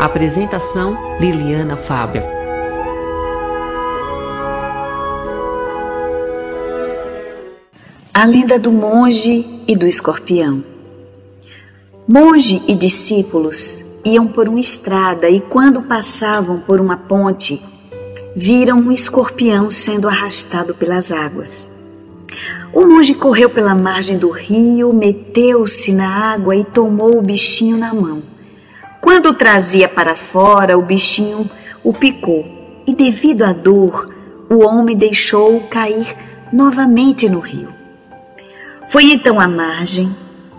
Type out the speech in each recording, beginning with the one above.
Apresentação Liliana Fábio. A lenda do monge e do escorpião. Monge e discípulos iam por uma estrada e, quando passavam por uma ponte, viram um escorpião sendo arrastado pelas águas. O monge correu pela margem do rio, meteu-se na água e tomou o bichinho na mão. Quando trazia para fora, o bichinho o picou e, devido à dor, o homem deixou-o cair novamente no rio. Foi então à margem,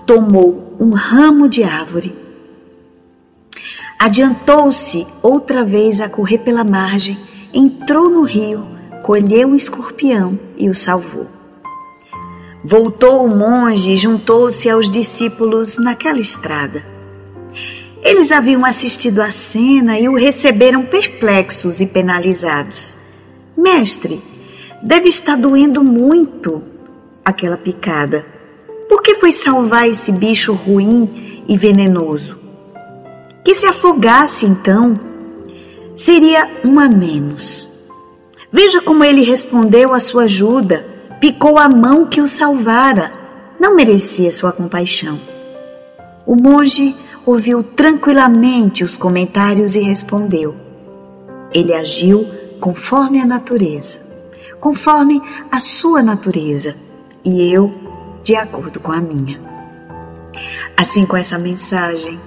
tomou um ramo de árvore, adiantou-se outra vez a correr pela margem, entrou no rio, colheu o escorpião e o salvou. Voltou o monge e juntou-se aos discípulos naquela estrada. Eles haviam assistido à cena e o receberam perplexos e penalizados. Mestre, deve estar doendo muito aquela picada. Por que foi salvar esse bicho ruim e venenoso? Que se afogasse então, seria um a menos. Veja como ele respondeu à sua ajuda, picou a mão que o salvara, não merecia sua compaixão. O monge ouviu tranquilamente os comentários e respondeu: Ele agiu conforme a natureza, conforme a sua natureza, e eu de acordo com a minha. Assim, com essa mensagem,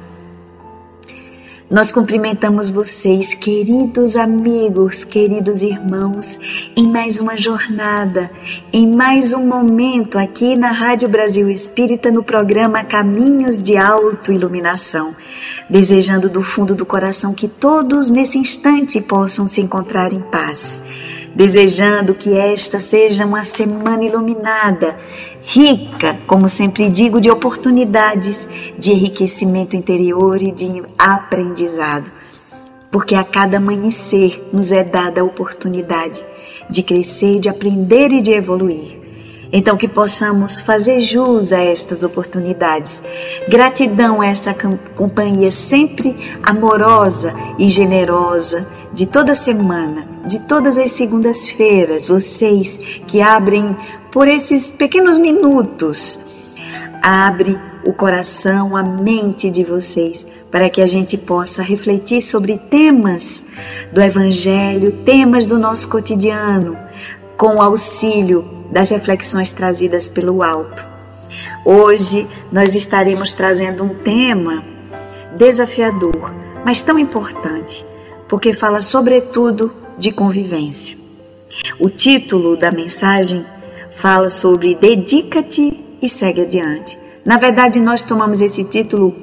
nós cumprimentamos vocês, queridos amigos, queridos irmãos, em mais uma jornada, em mais um momento aqui na Rádio Brasil Espírita no programa Caminhos de Autoiluminação. Desejando do fundo do coração que todos nesse instante possam se encontrar em paz. Desejando que esta seja uma semana iluminada rica, como sempre digo, de oportunidades de enriquecimento interior e de aprendizado. Porque a cada amanhecer nos é dada a oportunidade de crescer, de aprender e de evoluir. Então, que possamos fazer jus a estas oportunidades. Gratidão a essa companhia sempre amorosa e generosa de toda semana, de todas as segundas-feiras, vocês que abrem por esses pequenos minutos, abre o coração, a mente de vocês, para que a gente possa refletir sobre temas do Evangelho, temas do nosso cotidiano, com auxílio das reflexões trazidas pelo alto. Hoje nós estaremos trazendo um tema desafiador, mas tão importante, porque fala sobretudo de convivência. O título da mensagem fala sobre dedica-te e segue adiante. Na verdade, nós tomamos esse título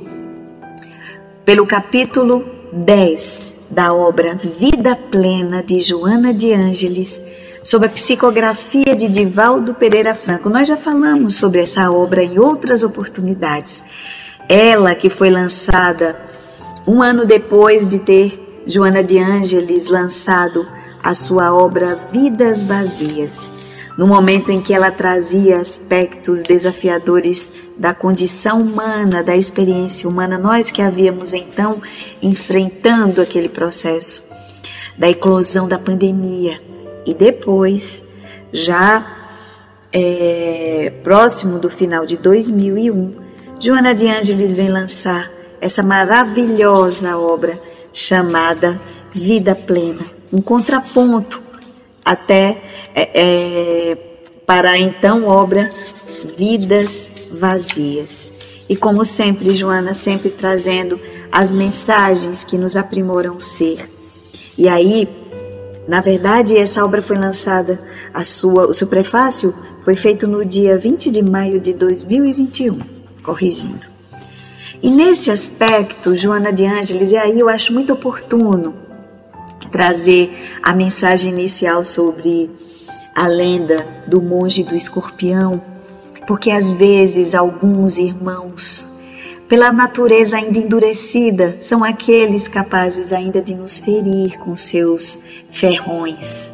pelo capítulo 10 da obra Vida Plena de Joana de Ângeles, sob a psicografia de Divaldo Pereira Franco. Nós já falamos sobre essa obra em outras oportunidades. Ela que foi lançada um ano depois de ter Joana de Ângeles lançado a sua obra Vidas Vazias no momento em que ela trazia aspectos desafiadores da condição humana, da experiência humana, nós que havíamos então enfrentando aquele processo da eclosão da pandemia e depois, já é, próximo do final de 2001, Joana de Ângeles vem lançar essa maravilhosa obra chamada Vida Plena, um contraponto até é, é, para a então obra Vidas Vazias. E como sempre, Joana, sempre trazendo as mensagens que nos aprimoram o ser. E aí, na verdade, essa obra foi lançada, a sua, o seu prefácio foi feito no dia 20 de maio de 2021, corrigindo. E nesse aspecto, Joana de Ângeles, e aí eu acho muito oportuno trazer a mensagem inicial sobre a lenda do monge do escorpião, porque às vezes alguns irmãos, pela natureza ainda endurecida, são aqueles capazes ainda de nos ferir com seus ferrões,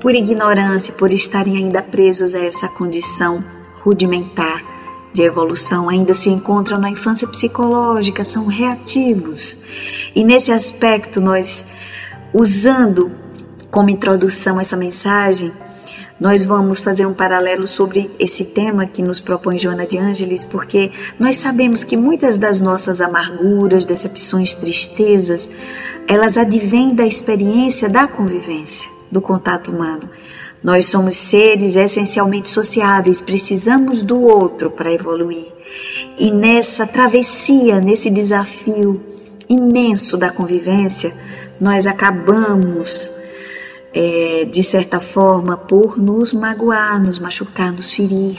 por ignorância, por estarem ainda presos a essa condição rudimentar de evolução, ainda se encontram na infância psicológica, são reativos. E nesse aspecto, nós, usando como introdução essa mensagem, nós vamos fazer um paralelo sobre esse tema que nos propõe Joana de Ângeles, porque nós sabemos que muitas das nossas amarguras, decepções, tristezas, elas advêm da experiência da convivência, do contato humano. Nós somos seres essencialmente sociáveis, precisamos do outro para evoluir. E nessa travessia, nesse desafio imenso da convivência, nós acabamos é, de certa forma, por nos magoar, nos machucar, nos ferir.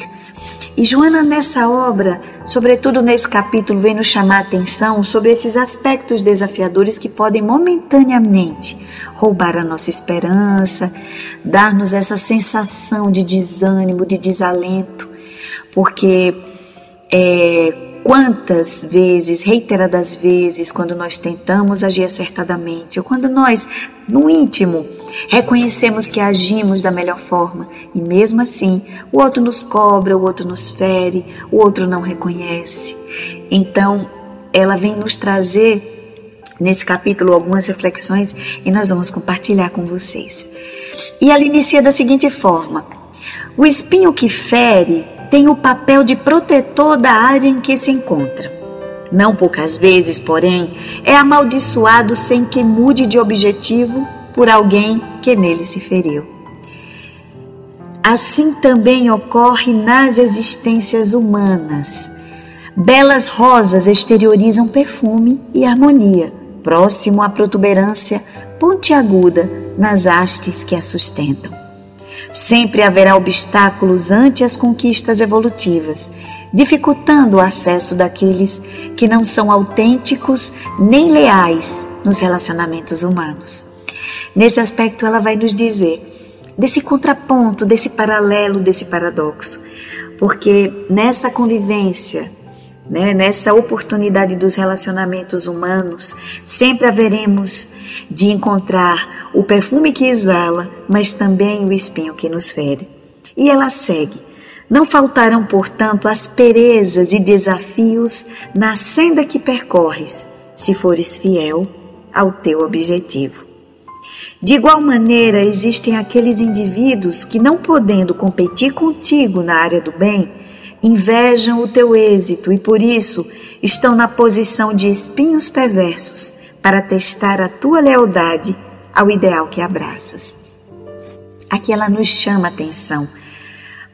E Joana, nessa obra, sobretudo nesse capítulo, vem nos chamar a atenção sobre esses aspectos desafiadores que podem momentaneamente roubar a nossa esperança, dar-nos essa sensação de desânimo, de desalento, porque é, Quantas vezes, reiteradas vezes, quando nós tentamos agir acertadamente, ou quando nós, no íntimo, reconhecemos que agimos da melhor forma e mesmo assim o outro nos cobra, o outro nos fere, o outro não reconhece. Então, ela vem nos trazer nesse capítulo algumas reflexões e nós vamos compartilhar com vocês. E ela inicia da seguinte forma: O espinho que fere tem o papel de protetor da área em que se encontra. Não poucas vezes, porém, é amaldiçoado sem que mude de objetivo por alguém que nele se feriu. Assim também ocorre nas existências humanas. Belas rosas exteriorizam perfume e harmonia, próximo à protuberância pontiaguda nas hastes que a sustentam. Sempre haverá obstáculos ante as conquistas evolutivas, dificultando o acesso daqueles que não são autênticos nem leais nos relacionamentos humanos. Nesse aspecto, ela vai nos dizer desse contraponto, desse paralelo, desse paradoxo, porque nessa convivência, né, nessa oportunidade dos relacionamentos humanos, sempre haveremos de encontrar o perfume que exala, mas também o espinho que nos fere. E ela segue. Não faltarão, portanto, asperezas e desafios na senda que percorres, se fores fiel ao teu objetivo. De igual maneira, existem aqueles indivíduos que, não podendo competir contigo na área do bem, invejam o teu êxito e por isso estão na posição de espinhos perversos para testar a tua lealdade ao ideal que abraças. Aqui ela nos chama atenção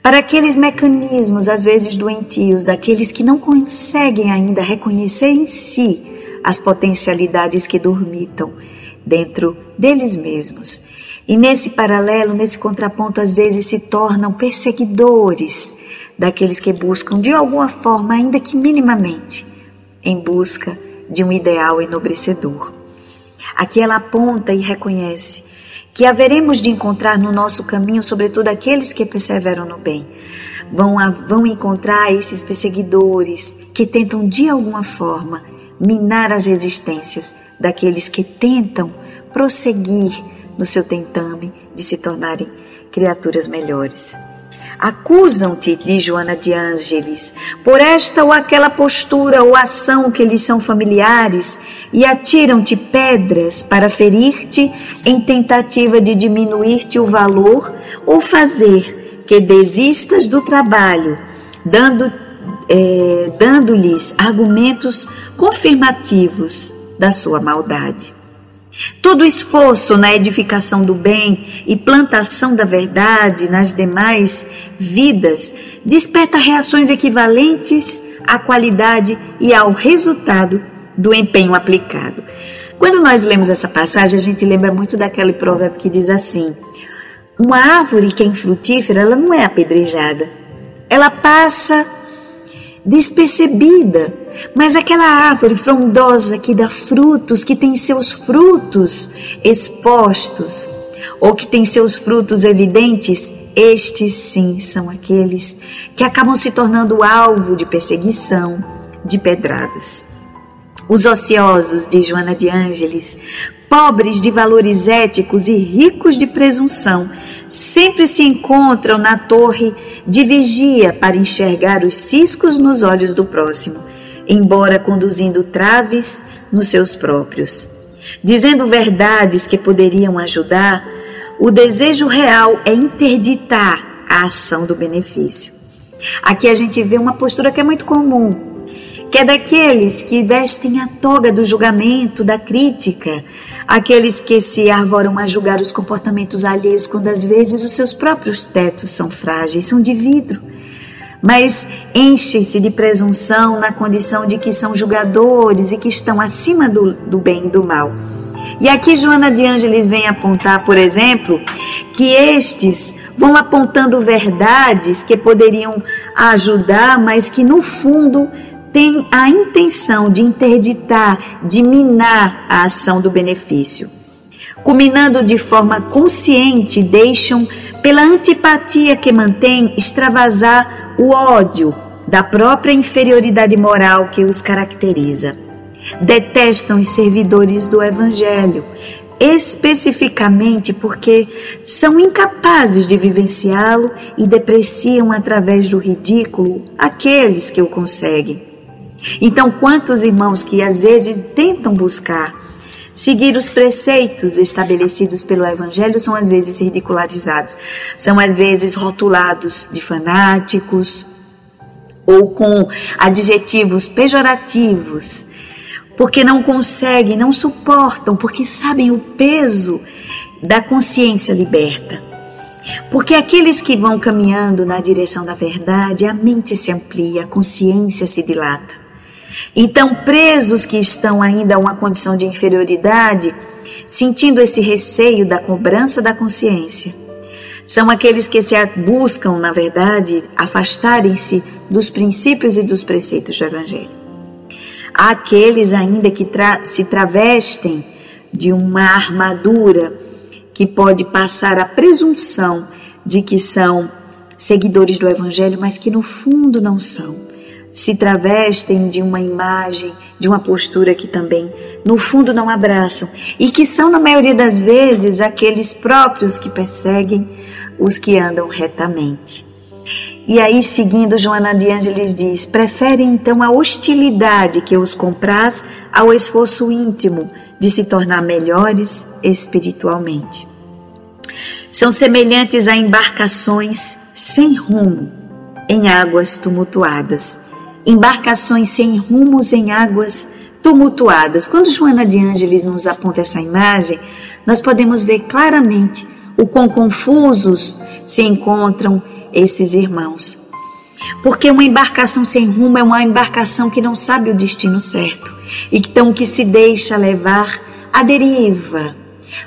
para aqueles mecanismos, às vezes doentios, daqueles que não conseguem ainda reconhecer em si as potencialidades que dormitam dentro deles mesmos. E nesse paralelo, nesse contraponto, às vezes se tornam perseguidores daqueles que buscam de alguma forma, ainda que minimamente, em busca de um ideal enobrecedor. Aqui ela aponta e reconhece que haveremos de encontrar no nosso caminho, sobretudo aqueles que perseveram no bem. Vão, vão encontrar esses perseguidores que tentam de alguma forma minar as resistências daqueles que tentam prosseguir no seu tentame de se tornarem criaturas melhores. Acusam-te, diz Joana de Ângeles, por esta ou aquela postura ou ação que lhes são familiares e atiram-te pedras para ferir-te em tentativa de diminuir-te o valor ou fazer que desistas do trabalho, dando, é, dando-lhes argumentos confirmativos da sua maldade. Todo esforço na edificação do bem e plantação da verdade nas demais vidas desperta reações equivalentes à qualidade e ao resultado do empenho aplicado. Quando nós lemos essa passagem, a gente lembra muito daquele provérbio que diz assim: Uma árvore que é infrutífera, ela não é apedrejada. Ela passa despercebida, mas aquela árvore frondosa que dá frutos, que tem seus frutos expostos, ou que tem seus frutos evidentes, estes sim são aqueles que acabam se tornando alvo de perseguição, de pedradas. Os ociosos de Joana de Ângeles, pobres de valores éticos e ricos de presunção, sempre se encontram na torre de vigia para enxergar os ciscos nos olhos do próximo, embora conduzindo traves nos seus próprios. Dizendo verdades que poderiam ajudar, o desejo real é interditar a ação do benefício. Aqui a gente vê uma postura que é muito comum, que é daqueles que vestem a toga do julgamento, da crítica, aqueles que se arvoram a julgar os comportamentos alheios quando às vezes os seus próprios tetos são frágeis, são de vidro. Mas enchem-se de presunção na condição de que são julgadores e que estão acima do, do bem e do mal. E aqui Joana de Ângeles vem apontar, por exemplo, que estes vão apontando verdades que poderiam ajudar, mas que no fundo tem a intenção de interditar, de minar a ação do benefício. Culminando de forma consciente, deixam, pela antipatia que mantém, extravasar o ódio da própria inferioridade moral que os caracteriza. Detestam os servidores do Evangelho, especificamente porque são incapazes de vivenciá-lo e depreciam através do ridículo aqueles que o conseguem. Então, quantos irmãos que às vezes tentam buscar seguir os preceitos estabelecidos pelo Evangelho são às vezes ridicularizados, são às vezes rotulados de fanáticos ou com adjetivos pejorativos, porque não conseguem, não suportam, porque sabem o peso da consciência liberta. Porque aqueles que vão caminhando na direção da verdade, a mente se amplia, a consciência se dilata. Então, presos que estão ainda a uma condição de inferioridade, sentindo esse receio da cobrança da consciência, são aqueles que se buscam, na verdade, afastarem-se dos princípios e dos preceitos do Evangelho. Há aqueles ainda que tra se travestem de uma armadura que pode passar a presunção de que são seguidores do Evangelho, mas que no fundo não são se travestem de uma imagem, de uma postura que também, no fundo, não abraçam e que são, na maioria das vezes, aqueles próprios que perseguem os que andam retamente. E aí, seguindo, Joana de Ângeles diz: preferem então a hostilidade que os compraz ao esforço íntimo de se tornar melhores espiritualmente. São semelhantes a embarcações sem rumo em águas tumultuadas embarcações sem rumos em águas tumultuadas. Quando Joana de Ângeles nos aponta essa imagem, nós podemos ver claramente o quão confusos se encontram esses irmãos. Porque uma embarcação sem rumo é uma embarcação que não sabe o destino certo, então que se deixa levar à deriva,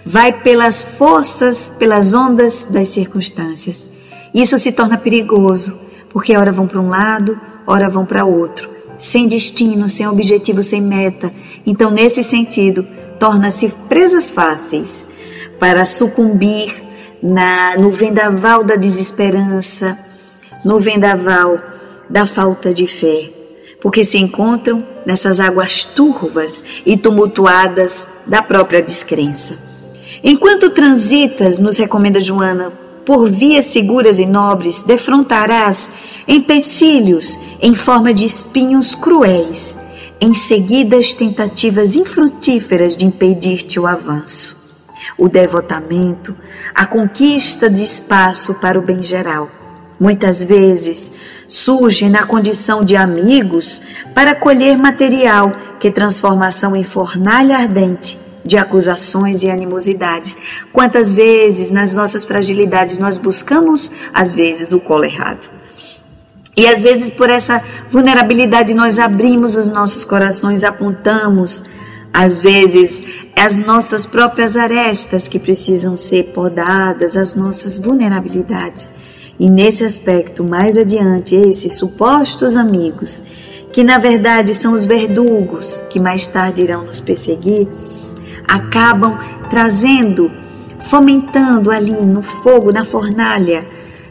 vai pelas forças, pelas ondas das circunstâncias. Isso se torna perigoso, porque ora vão para um lado, ora vão para outro, sem destino, sem objetivo, sem meta. Então, nesse sentido, torna-se presas fáceis para sucumbir na, no vendaval da desesperança, no vendaval da falta de fé, porque se encontram nessas águas turvas e tumultuadas da própria descrença. Enquanto transitas, nos recomenda Joana, por vias seguras e nobres, defrontarás empecilhos em forma de espinhos cruéis, em seguidas tentativas infrutíferas de impedir-te o avanço. O devotamento, a conquista de espaço para o bem geral. Muitas vezes surgem na condição de amigos para colher material que transformação em fornalha ardente de acusações e animosidades. Quantas vezes nas nossas fragilidades nós buscamos, às vezes, o colo errado. E às vezes, por essa vulnerabilidade, nós abrimos os nossos corações, apontamos, às vezes, as nossas próprias arestas que precisam ser podadas, as nossas vulnerabilidades. E nesse aspecto, mais adiante, esses supostos amigos, que na verdade são os verdugos que mais tarde irão nos perseguir, acabam trazendo, fomentando ali no fogo, na fornalha,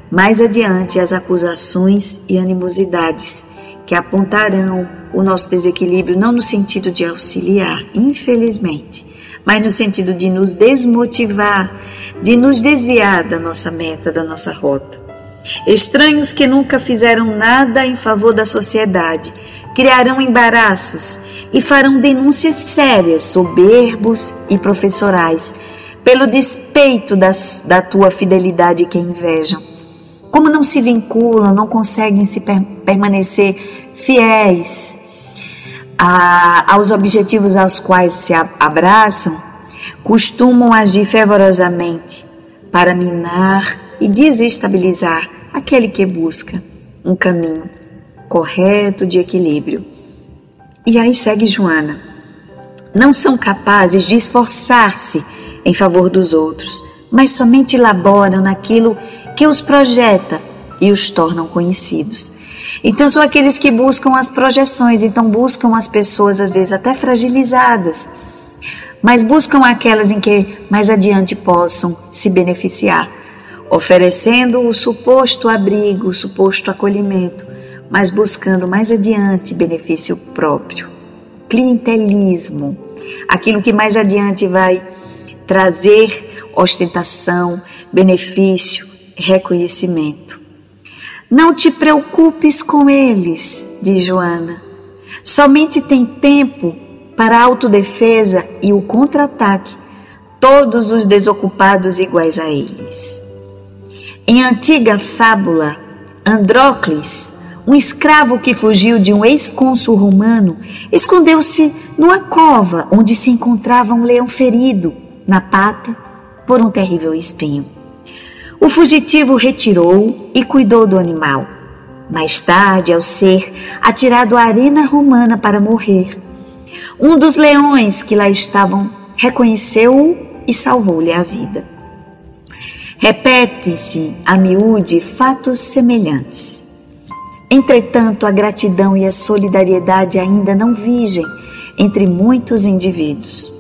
mais adiante as acusações e animosidades que apontarão o nosso desequilíbrio não no sentido de auxiliar, infelizmente, mas no sentido de nos desmotivar, de nos desviar da nossa meta, da nossa rota. Estranhos que nunca fizeram nada em favor da sociedade criarão embaraços e farão denúncias sérias, soberbos e professorais, pelo despeito das, da tua fidelidade que invejam como não se vinculam, não conseguem se per permanecer fiéis a, aos objetivos aos quais se abraçam, costumam agir fervorosamente para minar e desestabilizar aquele que busca um caminho correto de equilíbrio. E aí segue Joana. Não são capazes de esforçar-se em favor dos outros, mas somente elaboram naquilo que os projeta e os tornam conhecidos. Então são aqueles que buscam as projeções, então buscam as pessoas às vezes até fragilizadas, mas buscam aquelas em que mais adiante possam se beneficiar, oferecendo o suposto abrigo, o suposto acolhimento, mas buscando mais adiante benefício próprio. Clientelismo, aquilo que mais adiante vai trazer ostentação, benefício, reconhecimento. Não te preocupes com eles, diz Joana. Somente tem tempo para a autodefesa e o contra-ataque, todos os desocupados iguais a eles. Em antiga fábula, Andrócles, um escravo que fugiu de um ex-cônsul romano, escondeu-se numa cova onde se encontrava um leão ferido na pata por um terrível espinho. O fugitivo retirou e cuidou do animal. Mais tarde, ao ser atirado à arena romana para morrer, um dos leões que lá estavam reconheceu-o e salvou-lhe a vida. Repete-se a miúde fatos semelhantes. Entretanto, a gratidão e a solidariedade ainda não vigem entre muitos indivíduos.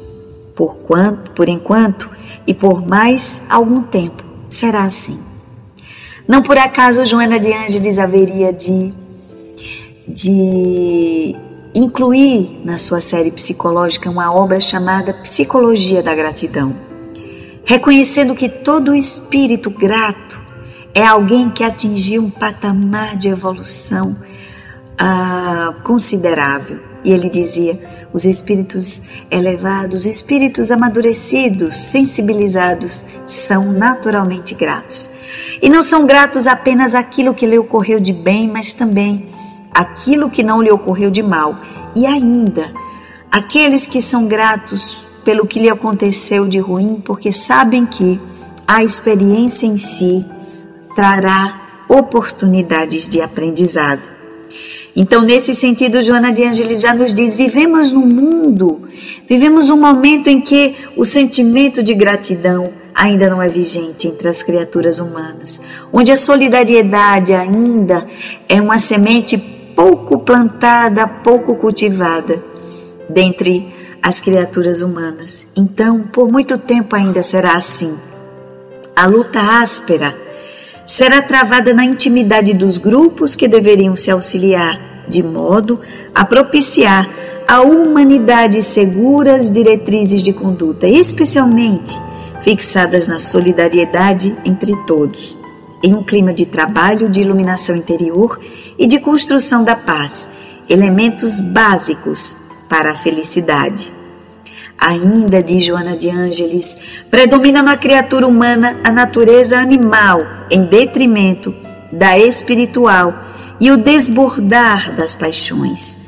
Por, quanto, por enquanto e por mais algum tempo, será assim. Não por acaso Joana de Ângeles haveria de, de incluir na sua série psicológica uma obra chamada Psicologia da Gratidão, reconhecendo que todo espírito grato é alguém que atingiu um patamar de evolução ah, considerável. E ele dizia: os espíritos elevados, espíritos amadurecidos, sensibilizados, são naturalmente gratos. E não são gratos apenas àquilo que lhe ocorreu de bem, mas também aquilo que não lhe ocorreu de mal. E ainda, aqueles que são gratos pelo que lhe aconteceu de ruim, porque sabem que a experiência em si trará oportunidades de aprendizado. Então, nesse sentido, Joana de Angelis já nos diz: vivemos num mundo, vivemos um momento em que o sentimento de gratidão ainda não é vigente entre as criaturas humanas, onde a solidariedade ainda é uma semente pouco plantada, pouco cultivada dentre as criaturas humanas. Então, por muito tempo ainda será assim. A luta áspera será travada na intimidade dos grupos que deveriam se auxiliar, de modo a propiciar a humanidade seguras diretrizes de conduta, especialmente fixadas na solidariedade entre todos, em um clima de trabalho, de iluminação interior e de construção da paz, elementos básicos para a felicidade. Ainda, diz Joana de Ângeles, predomina na criatura humana a natureza animal em detrimento da espiritual e o desbordar das paixões.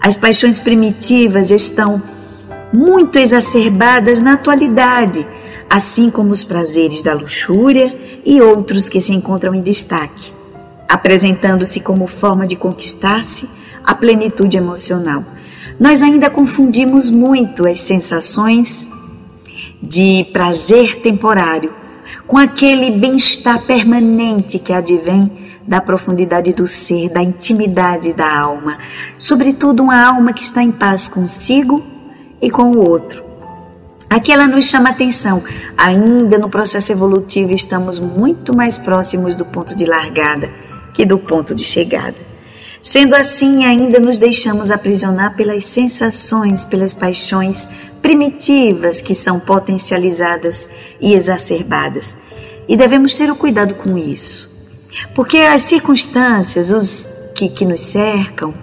As paixões primitivas estão muito exacerbadas na atualidade, assim como os prazeres da luxúria e outros que se encontram em destaque, apresentando-se como forma de conquistar-se a plenitude emocional nós ainda confundimos muito as sensações de prazer temporário com aquele bem-estar permanente que advém da profundidade do ser, da intimidade da alma, sobretudo uma alma que está em paz consigo e com o outro. Aqui ela nos chama atenção. Ainda no processo evolutivo estamos muito mais próximos do ponto de largada que do ponto de chegada. Sendo assim, ainda nos deixamos aprisionar pelas sensações, pelas paixões primitivas que são potencializadas e exacerbadas. E devemos ter o cuidado com isso. Porque as circunstâncias, os que, que nos cercam,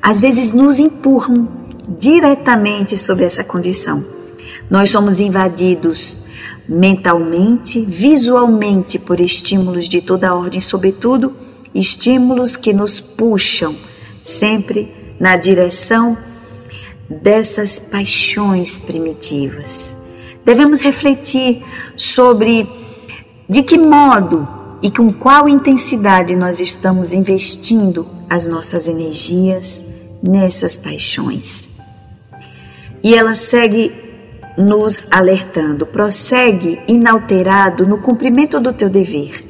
às vezes nos empurram diretamente sobre essa condição. Nós somos invadidos mentalmente, visualmente por estímulos de toda ordem, sobretudo estímulos que nos puxam sempre na direção dessas paixões primitivas. Devemos refletir sobre de que modo e com qual intensidade nós estamos investindo as nossas energias nessas paixões. E ela segue nos alertando: prossegue inalterado no cumprimento do teu dever,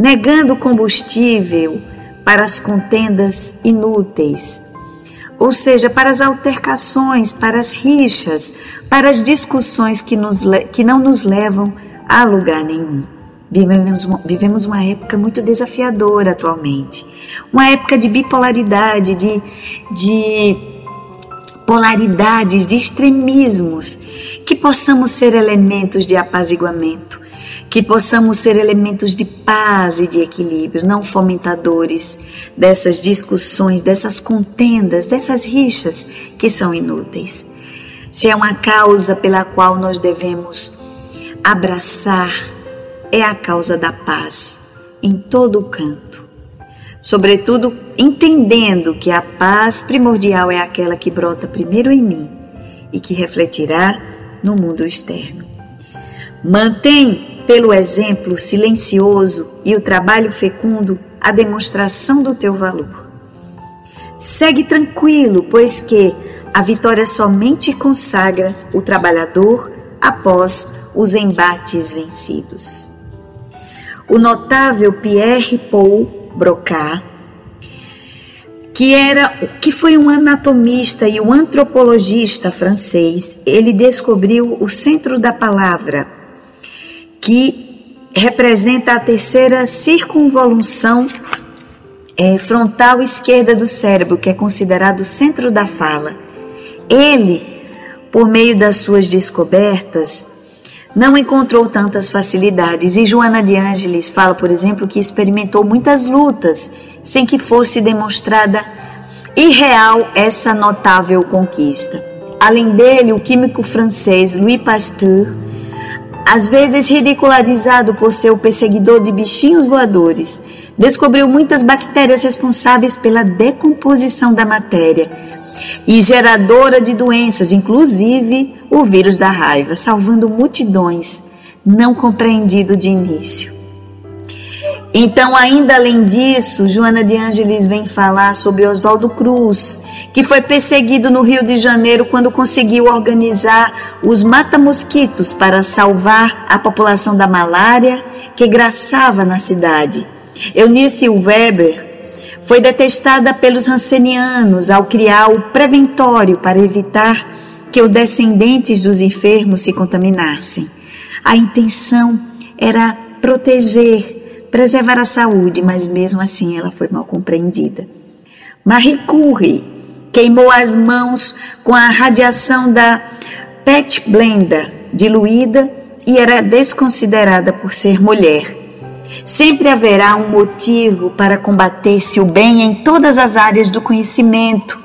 negando combustível para as contendas inúteis, ou seja, para as altercações, para as rixas, para as discussões que, nos, que não nos levam a lugar nenhum. Vivemos uma, vivemos uma época muito desafiadora atualmente, uma época de bipolaridade, de, de polaridades, de extremismos, que possamos ser elementos de apaziguamento, que possamos ser elementos de paz e de equilíbrio, não fomentadores dessas discussões, dessas contendas, dessas rixas que são inúteis. Se é uma causa pela qual nós devemos abraçar é a causa da paz em todo o canto. Sobretudo entendendo que a paz primordial é aquela que brota primeiro em mim e que refletirá no mundo externo. Mantém pelo exemplo silencioso e o trabalho fecundo a demonstração do teu valor. Segue tranquilo, pois que a vitória somente consagra o trabalhador após os embates vencidos o notável Pierre Paul Broca, que era que foi um anatomista e um antropologista francês, ele descobriu o centro da palavra, que representa a terceira circunvolução é, frontal esquerda do cérebro, que é considerado o centro da fala. Ele, por meio das suas descobertas, não encontrou tantas facilidades e Joana de Ângeles fala, por exemplo, que experimentou muitas lutas sem que fosse demonstrada irreal essa notável conquista. Além dele, o químico francês Louis Pasteur, às vezes ridicularizado por ser o perseguidor de bichinhos voadores, descobriu muitas bactérias responsáveis pela decomposição da matéria e geradora de doenças, inclusive o vírus da raiva, salvando multidões, não compreendido de início. Então, ainda além disso, Joana de Ângeles vem falar sobre Oswaldo Cruz, que foi perseguido no Rio de Janeiro quando conseguiu organizar os mata-mosquitos para salvar a população da malária que graçava na cidade. Eunice Weber foi detestada pelos rancenianos ao criar o preventório para evitar que os descendentes dos enfermos se contaminassem. A intenção era proteger, preservar a saúde, mas mesmo assim ela foi mal compreendida. Marie Curie queimou as mãos com a radiação da PET blenda diluída e era desconsiderada por ser mulher. Sempre haverá um motivo para combater-se o bem em todas as áreas do conhecimento.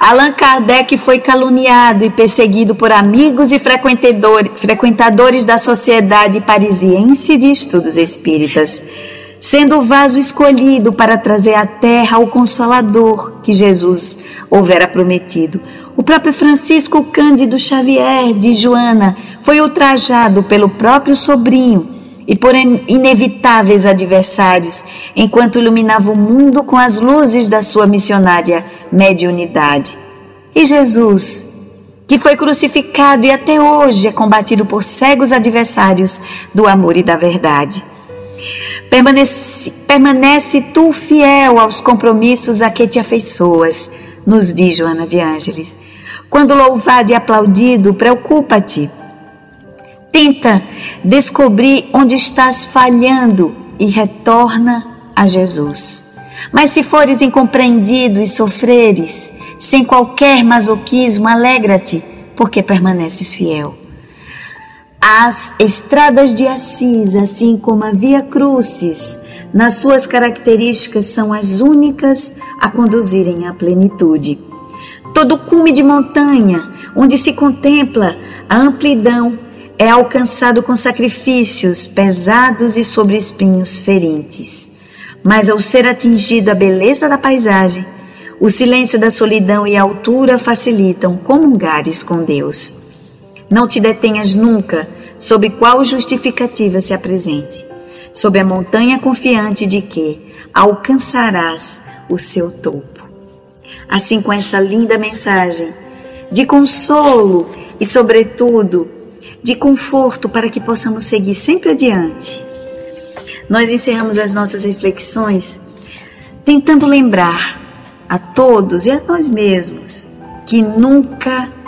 Allan Kardec foi caluniado e perseguido por amigos e frequentadores da Sociedade Parisiense de Estudos Espíritas, sendo o vaso escolhido para trazer à terra o Consolador que Jesus houvera prometido. O próprio Francisco Cândido Xavier de Joana foi ultrajado pelo próprio sobrinho e por inevitáveis adversários, enquanto iluminava o mundo com as luzes da sua missionária mediunidade. E Jesus, que foi crucificado e até hoje é combatido por cegos adversários do amor e da verdade. Permanece, permanece tu fiel aos compromissos a que te afeiçoas, nos diz Joana de Ângeles. Quando louvado e aplaudido, preocupa-te. Tenta descobrir onde estás falhando e retorna a Jesus. Mas se fores incompreendido e sofreres, sem qualquer masoquismo, alegra-te, porque permaneces fiel. As estradas de Assis, assim como a Via Crucis, nas suas características são as únicas a conduzirem à plenitude. Todo cume de montanha, onde se contempla a amplidão, é alcançado com sacrifícios pesados e sobre espinhos ferentes. Mas ao ser atingido a beleza da paisagem, o silêncio da solidão e a altura facilitam comungares com Deus. Não te detenhas nunca sob qual justificativa se apresente, sob a montanha confiante de que alcançarás o seu topo. Assim, com essa linda mensagem de consolo e, sobretudo, de conforto para que possamos seguir sempre adiante, nós encerramos as nossas reflexões tentando lembrar a todos e a nós mesmos que nunca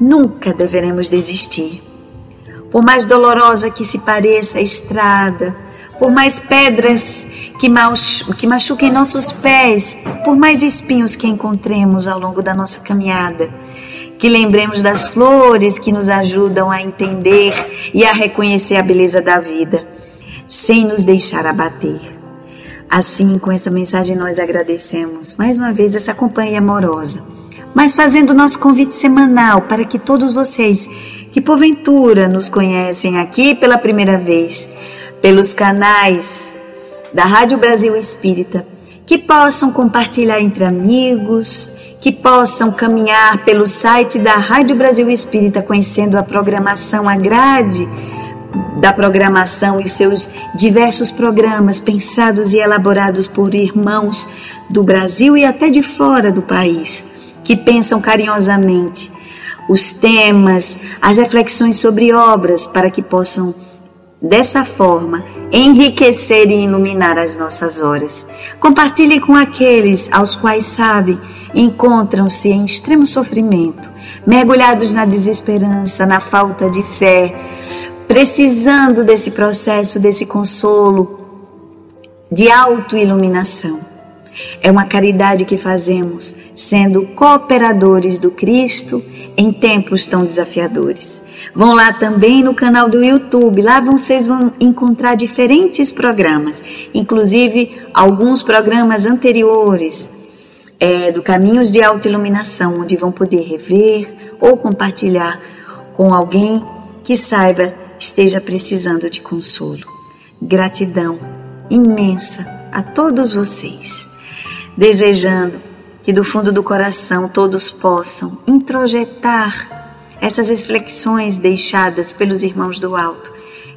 Nunca deveremos desistir. Por mais dolorosa que se pareça a estrada, por mais pedras que, que machuquem nossos pés, por mais espinhos que encontremos ao longo da nossa caminhada, que lembremos das flores que nos ajudam a entender e a reconhecer a beleza da vida, sem nos deixar abater. Assim, com essa mensagem, nós agradecemos mais uma vez essa companhia amorosa mas fazendo nosso convite semanal para que todos vocês que porventura nos conhecem aqui pela primeira vez, pelos canais da Rádio Brasil Espírita, que possam compartilhar entre amigos, que possam caminhar pelo site da Rádio Brasil Espírita, conhecendo a programação, a grade da programação e seus diversos programas pensados e elaborados por irmãos do Brasil e até de fora do país que pensam carinhosamente os temas, as reflexões sobre obras, para que possam, dessa forma, enriquecer e iluminar as nossas horas. Compartilhe com aqueles aos quais sabem encontram-se em extremo sofrimento, mergulhados na desesperança, na falta de fé, precisando desse processo, desse consolo, de autoiluminação. É uma caridade que fazemos sendo cooperadores do Cristo em tempos tão desafiadores. Vão lá também no canal do YouTube, lá vocês vão encontrar diferentes programas, inclusive alguns programas anteriores é, do Caminhos de Autoiluminação, onde vão poder rever ou compartilhar com alguém que saiba esteja precisando de consolo. Gratidão imensa a todos vocês desejando que do fundo do coração todos possam introjetar essas reflexões deixadas pelos irmãos do alto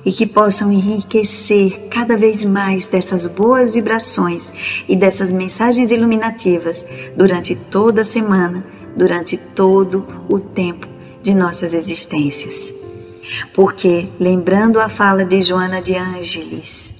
e que possam enriquecer cada vez mais dessas boas vibrações e dessas mensagens iluminativas durante toda a semana, durante todo o tempo de nossas existências. Porque, lembrando a fala de Joana de Ângeles,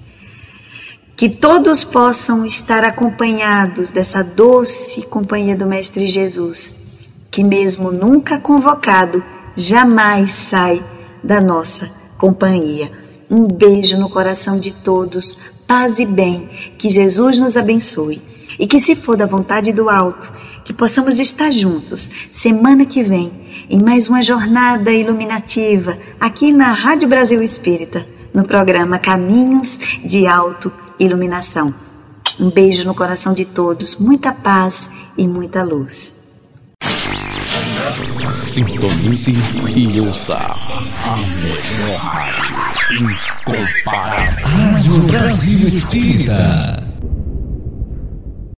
que todos possam estar acompanhados dessa doce companhia do Mestre Jesus, que, mesmo nunca convocado, jamais sai da nossa companhia. Um beijo no coração de todos, paz e bem, que Jesus nos abençoe e que, se for da vontade do alto, que possamos estar juntos semana que vem em mais uma jornada iluminativa aqui na Rádio Brasil Espírita, no programa Caminhos de Alto iluminação. Um beijo no coração de todos, muita paz e muita luz. Sintonize e ouça a melhor rádio incomparável. Rádio Brasil Espírita.